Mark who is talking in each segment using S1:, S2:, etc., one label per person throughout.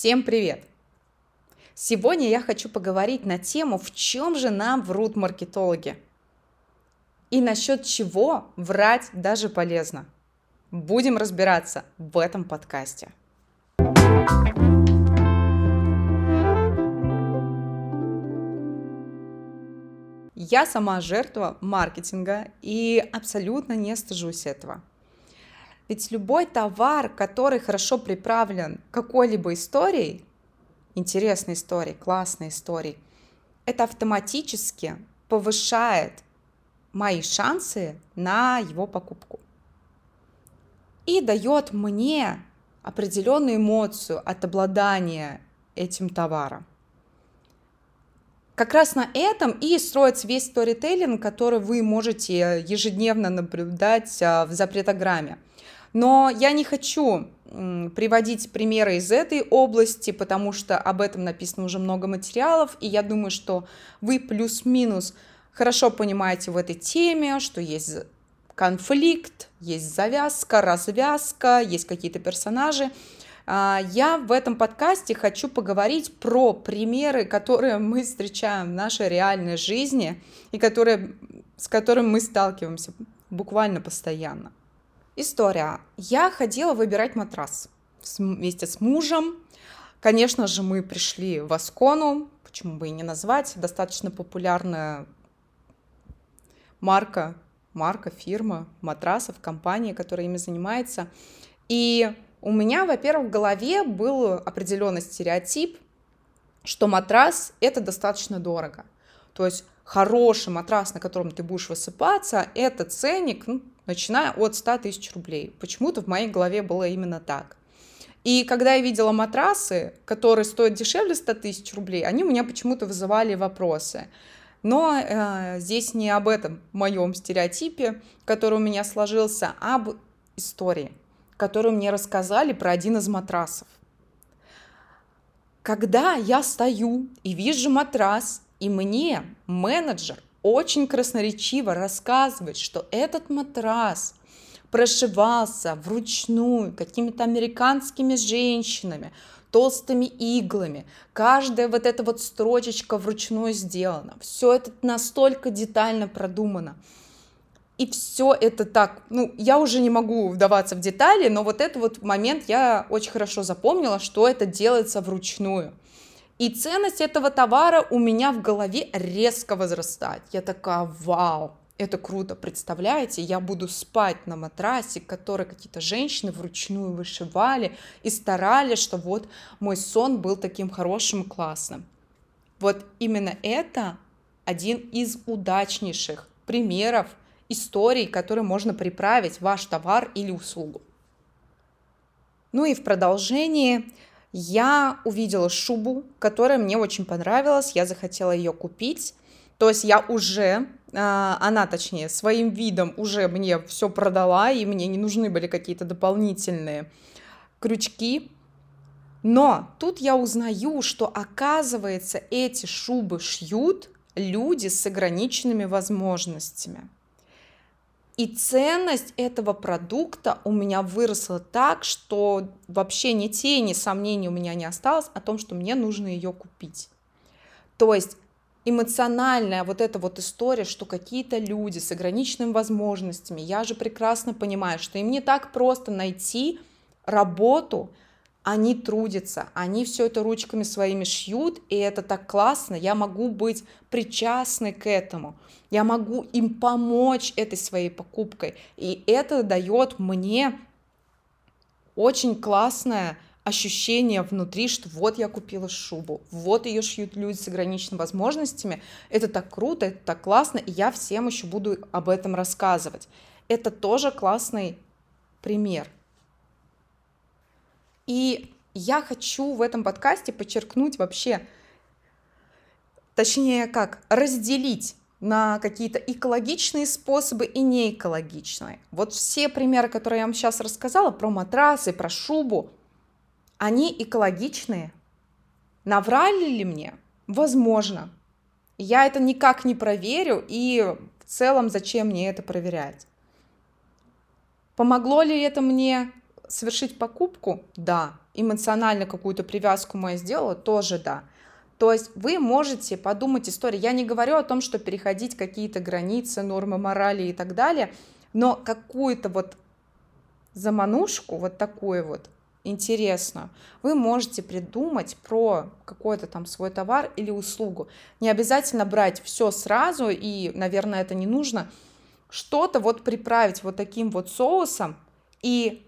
S1: Всем привет! Сегодня я хочу поговорить на тему, в чем же нам врут маркетологи. И насчет чего врать даже полезно. Будем разбираться в этом подкасте. Я сама жертва маркетинга и абсолютно не стыжусь этого. Ведь любой товар, который хорошо приправлен какой-либо историей, интересной историей, классной историей, это автоматически повышает мои шансы на его покупку. И дает мне определенную эмоцию от обладания этим товаром. Как раз на этом и строится весь сторителлинг, который вы можете ежедневно наблюдать а, в запретограмме. Но я не хочу приводить примеры из этой области, потому что об этом написано уже много материалов, и я думаю, что вы плюс-минус хорошо понимаете в этой теме, что есть конфликт, есть завязка, развязка, есть какие-то персонажи. А, я в этом подкасте хочу поговорить про примеры, которые мы встречаем в нашей реальной жизни и которые, с которыми мы сталкиваемся буквально постоянно. История. Я ходила выбирать матрас вместе с мужем. Конечно же, мы пришли в Аскону, почему бы и не назвать, достаточно популярная марка, марка, фирма матрасов, компания, которая ими занимается. И у меня, во-первых, в голове был определенный стереотип, что матрас — это достаточно дорого. То есть хороший матрас, на котором ты будешь высыпаться, это ценник, ну, начиная от 100 тысяч рублей. Почему-то в моей голове было именно так. И когда я видела матрасы, которые стоят дешевле 100 тысяч рублей, они у меня почему-то вызывали вопросы. Но э, здесь не об этом моем стереотипе, который у меня сложился, а об истории, которую мне рассказали про один из матрасов. Когда я стою и вижу матрас, и мне менеджер очень красноречиво рассказывает, что этот матрас прошивался вручную какими-то американскими женщинами, толстыми иглами. Каждая вот эта вот строчечка вручную сделана. Все это настолько детально продумано. И все это так, ну, я уже не могу вдаваться в детали, но вот этот вот момент я очень хорошо запомнила, что это делается вручную. И ценность этого товара у меня в голове резко возрастает. Я такая, вау, это круто, представляете? Я буду спать на матрасе, который какие-то женщины вручную вышивали и старались, что вот мой сон был таким хорошим и классным. Вот именно это один из удачнейших примеров историй, которые можно приправить ваш товар или услугу. Ну и в продолжении я увидела шубу, которая мне очень понравилась, я захотела ее купить. То есть я уже, а, она точнее, своим видом уже мне все продала, и мне не нужны были какие-то дополнительные крючки. Но тут я узнаю, что оказывается эти шубы шьют люди с ограниченными возможностями. И ценность этого продукта у меня выросла так, что вообще ни тени сомнений у меня не осталось о том, что мне нужно ее купить. То есть эмоциональная вот эта вот история, что какие-то люди с ограниченными возможностями, я же прекрасно понимаю, что им не так просто найти работу, они трудятся, они все это ручками своими шьют, и это так классно, я могу быть причастной к этому, я могу им помочь этой своей покупкой, и это дает мне очень классное ощущение внутри, что вот я купила шубу, вот ее шьют люди с ограниченными возможностями, это так круто, это так классно, и я всем еще буду об этом рассказывать. Это тоже классный пример – и я хочу в этом подкасте подчеркнуть вообще, точнее как, разделить на какие-то экологичные способы и неэкологичные. Вот все примеры, которые я вам сейчас рассказала про матрасы, про шубу, они экологичные. Наврали ли мне? Возможно. Я это никак не проверю, и в целом зачем мне это проверять? Помогло ли это мне совершить покупку? Да. Эмоционально какую-то привязку моя сделала? Тоже да. То есть вы можете подумать историю. Я не говорю о том, что переходить какие-то границы, нормы морали и так далее, но какую-то вот заманушку, вот такую вот, интересную, вы можете придумать про какой-то там свой товар или услугу. Не обязательно брать все сразу, и, наверное, это не нужно. Что-то вот приправить вот таким вот соусом, и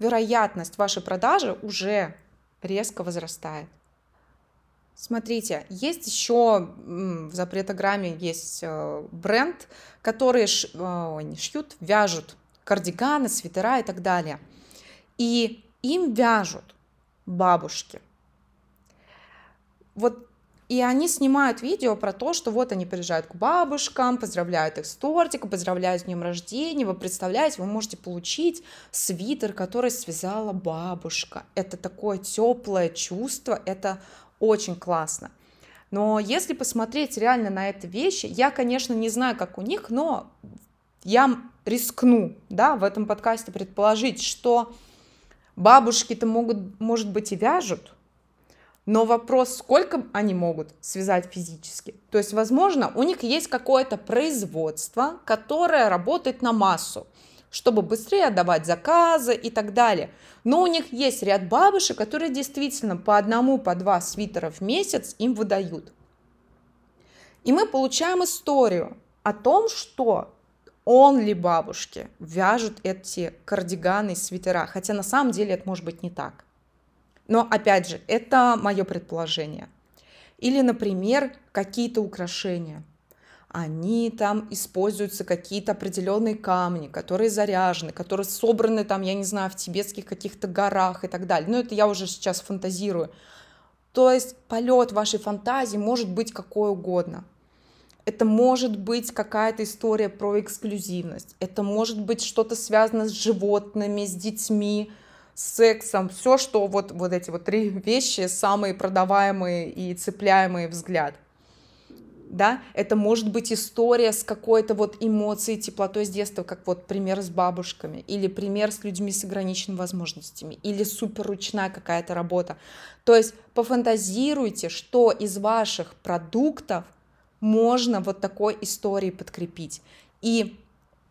S1: вероятность вашей продажи уже резко возрастает. Смотрите, есть еще в запретограмме есть э, бренд, которые э, шьют, вяжут кардиганы, свитера и так далее. И им вяжут бабушки. Вот и они снимают видео про то, что вот они приезжают к бабушкам, поздравляют их с тортиком, поздравляют с днем рождения. Вы представляете, вы можете получить свитер, который связала бабушка. Это такое теплое чувство, это очень классно. Но если посмотреть реально на эти вещи, я, конечно, не знаю, как у них, но я рискну, да, в этом подкасте предположить, что бабушки-то могут, может быть, и вяжут, но вопрос, сколько они могут связать физически. То есть, возможно, у них есть какое-то производство, которое работает на массу чтобы быстрее отдавать заказы и так далее. Но у них есть ряд бабушек, которые действительно по одному, по два свитера в месяц им выдают. И мы получаем историю о том, что он ли бабушки вяжут эти кардиганы и свитера, хотя на самом деле это может быть не так. Но опять же, это мое предположение. Или, например, какие-то украшения они там используются какие-то определенные камни, которые заряжены, которые собраны там, я не знаю, в тибетских каких-то горах и так далее. Но это я уже сейчас фантазирую. То есть полет вашей фантазии может быть какой угодно. Это может быть какая-то история про эксклюзивность. Это может быть что-то связано с животными, с детьми, сексом. Все, что вот, вот эти вот три вещи самые продаваемые и цепляемые взгляд – да, это может быть история с какой-то вот эмоцией, теплотой с детства, как вот пример с бабушками, или пример с людьми с ограниченными возможностями, или суперручная какая-то работа. То есть пофантазируйте, что из ваших продуктов можно вот такой историей подкрепить. И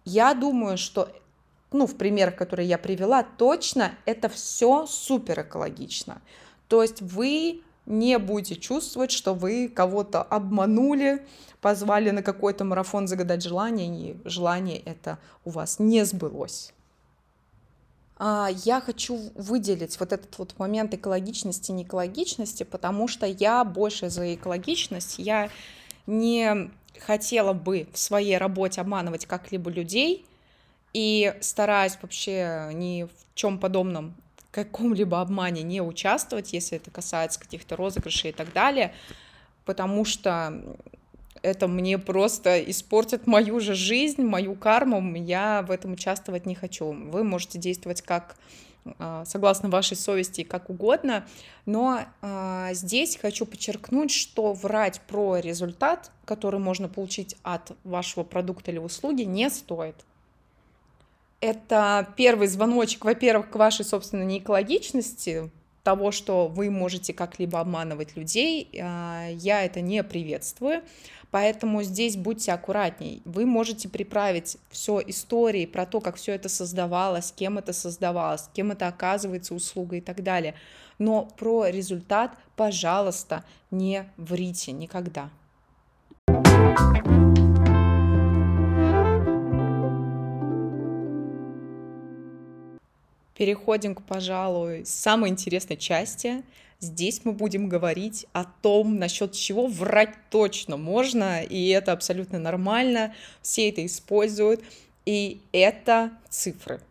S1: я думаю, что ну, в примерах, которые я привела, точно это все супер экологично. То есть вы не будете чувствовать, что вы кого-то обманули, позвали на какой-то марафон загадать желание, и желание это у вас не сбылось. А, я хочу выделить вот этот вот момент экологичности, не экологичности, потому что я больше за экологичность. Я не хотела бы в своей работе обманывать как-либо людей и стараюсь вообще ни в чем подобном каком-либо обмане не участвовать, если это касается каких-то розыгрышей и так далее, потому что это мне просто испортит мою же жизнь, мою карму, я в этом участвовать не хочу. Вы можете действовать как а, согласно вашей совести, как угодно, но э, здесь хочу подчеркнуть, что врать про результат, который можно получить от вашего продукта или услуги, не стоит это первый звоночек, во-первых, к вашей, собственно, неэкологичности, того, что вы можете как-либо обманывать людей, а, я это не приветствую. Поэтому здесь будьте аккуратней. Вы можете приправить все истории про то, как все это создавалось, кем это создавалось, кем это оказывается услуга и так далее. Но про результат, пожалуйста, не врите никогда. Переходим к, пожалуй, самой интересной части. Здесь мы будем говорить о том, насчет чего врать точно можно, и это абсолютно нормально, все это используют, и это цифры.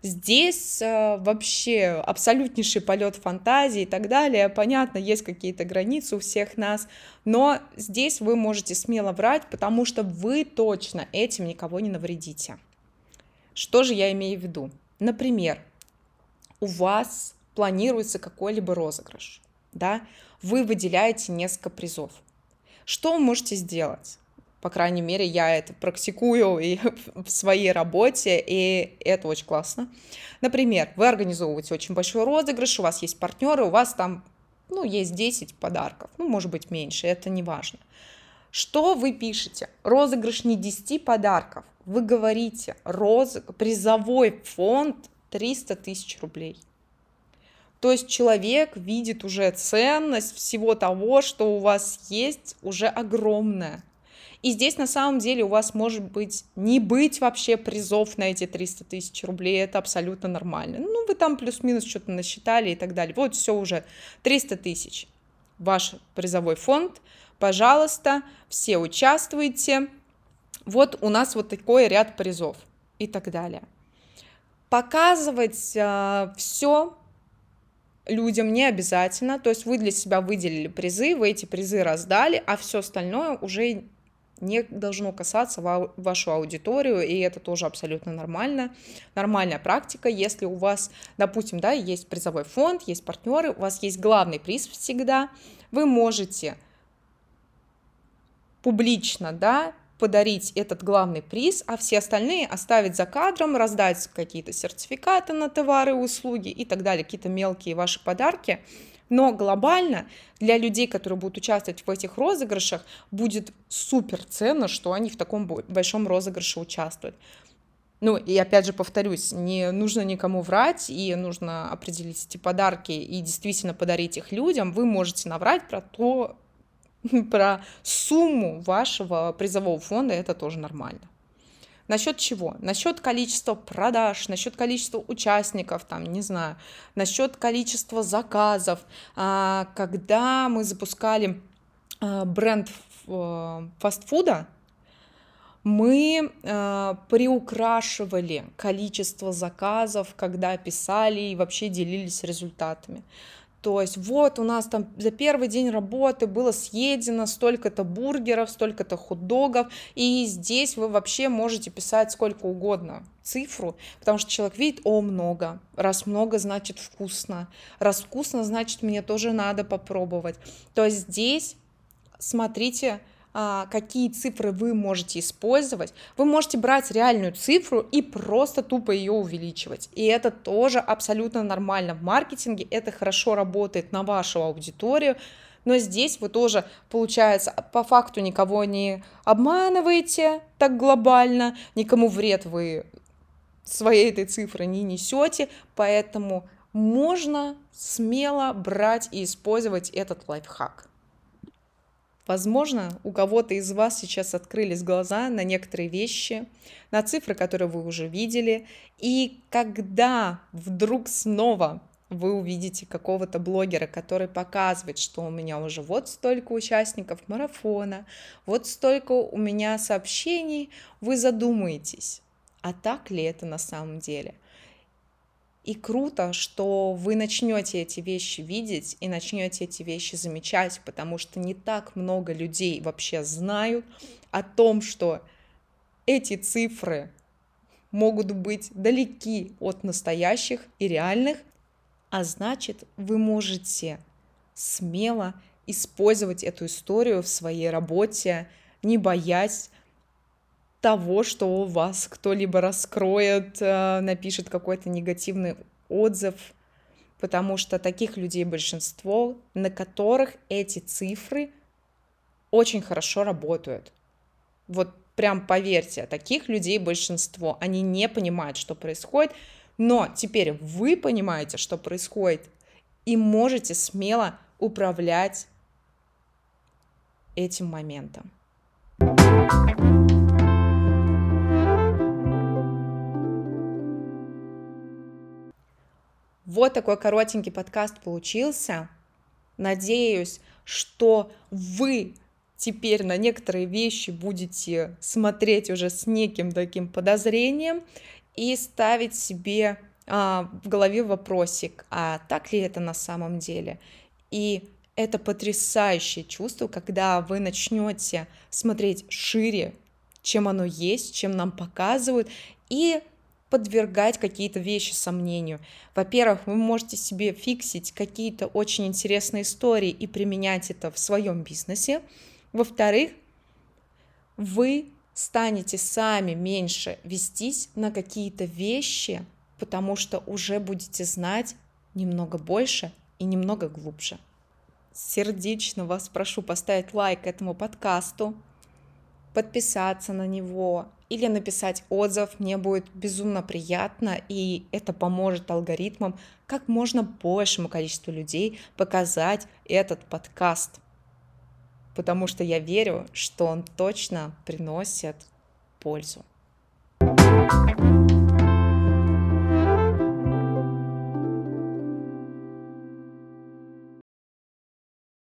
S1: Здесь э, вообще абсолютнейший полет фантазии и так далее. Понятно, есть какие-то границы у всех нас, но здесь вы можете смело врать, потому что вы точно этим никого не навредите. Что же я имею в виду? Например, у вас планируется какой-либо розыгрыш, да, вы выделяете несколько призов. Что вы можете сделать? По крайней мере, я это практикую и в своей работе, и это очень классно. Например, вы организовываете очень большой розыгрыш, у вас есть партнеры, у вас там, ну, есть 10 подарков, ну, может быть, меньше, это не важно. Что вы пишете? Розыгрыш не 10 подарков. Вы говорите, розыг... призовой фонд 300 тысяч рублей. То есть человек видит уже ценность всего того, что у вас есть, уже огромная. И здесь на самом деле у вас может быть не быть вообще призов на эти 300 тысяч рублей, это абсолютно нормально. Ну, вы там плюс-минус что-то насчитали и так далее. Вот все уже 300 тысяч. Ваш призовой фонд, пожалуйста, все участвуйте. Вот у нас вот такой ряд призов и так далее. Показывать э, а, все людям не обязательно, то есть вы для себя выделили призы, вы эти призы раздали, а все остальное уже не должно касаться вашу аудиторию, и это тоже абсолютно нормально. Нормальная практика, если у вас, допустим, да, есть призовой фонд, есть партнеры, у вас есть главный приз всегда, вы можете публично, да, подарить этот главный приз, а все остальные оставить за кадром, раздать какие-то сертификаты на товары, услуги и так далее, какие-то мелкие ваши подарки. Но глобально для людей, которые будут участвовать в этих розыгрышах, будет супер ценно, что они в таком большом розыгрыше участвуют. Ну, и опять же повторюсь, не нужно никому врать, и нужно определить эти подарки и действительно подарить их людям. Вы можете наврать про то, про сумму вашего призового фонда, это тоже нормально. Насчет чего? Насчет количества продаж, насчет количества участников, там, не знаю, насчет количества заказов. А, когда мы запускали а, бренд э, фастфуда, мы э, приукрашивали количество заказов, когда писали и вообще делились результатами. То есть вот у нас там за первый день работы было съедено столько-то бургеров, столько-то хот-догов, и здесь вы вообще можете писать сколько угодно цифру, потому что человек видит, о, много, раз много, значит вкусно, раз вкусно, значит мне тоже надо попробовать. То есть здесь смотрите, какие цифры вы можете использовать. Вы можете брать реальную цифру и просто тупо ее увеличивать. И это тоже абсолютно нормально в маркетинге, это хорошо работает на вашу аудиторию, но здесь вы тоже, получается, по факту никого не обманываете так глобально, никому вред вы своей этой цифры не несете, поэтому можно смело брать и использовать этот лайфхак. Возможно, у кого-то из вас сейчас открылись глаза на некоторые вещи, на цифры, которые вы уже видели, и когда вдруг снова вы увидите какого-то блогера, который показывает, что у меня уже вот столько участников марафона, вот столько у меня сообщений, вы задумаетесь, а так ли это на самом деле? И круто, что вы начнете эти вещи видеть и начнете эти вещи замечать, потому что не так много людей вообще знают о том, что эти цифры могут быть далеки от настоящих и реальных, а значит, вы можете смело использовать эту историю в своей работе, не боясь того, что у вас кто-либо раскроет, э, напишет какой-то негативный отзыв, потому что таких людей большинство, на которых эти цифры очень хорошо работают. Вот прям поверьте, таких людей большинство, они не понимают, что происходит, но теперь вы понимаете, что происходит, и можете смело управлять этим моментом. Вот такой коротенький подкаст получился. Надеюсь, что вы теперь на некоторые вещи будете смотреть уже с неким таким подозрением и ставить себе а, в голове вопросик, а так ли это на самом деле? И это потрясающее чувство, когда вы начнете смотреть шире, чем оно есть, чем нам показывают, и подвергать какие-то вещи сомнению. Во-первых, вы можете себе фиксить какие-то очень интересные истории и применять это в своем бизнесе. Во-вторых, вы станете сами меньше вестись на какие-то вещи, потому что уже будете знать немного больше и немного глубже. Сердечно вас прошу поставить лайк этому подкасту, подписаться на него или написать отзыв. Мне будет безумно приятно, и это поможет алгоритмам как можно большему количеству людей показать этот подкаст. Потому что я верю, что он точно приносит пользу.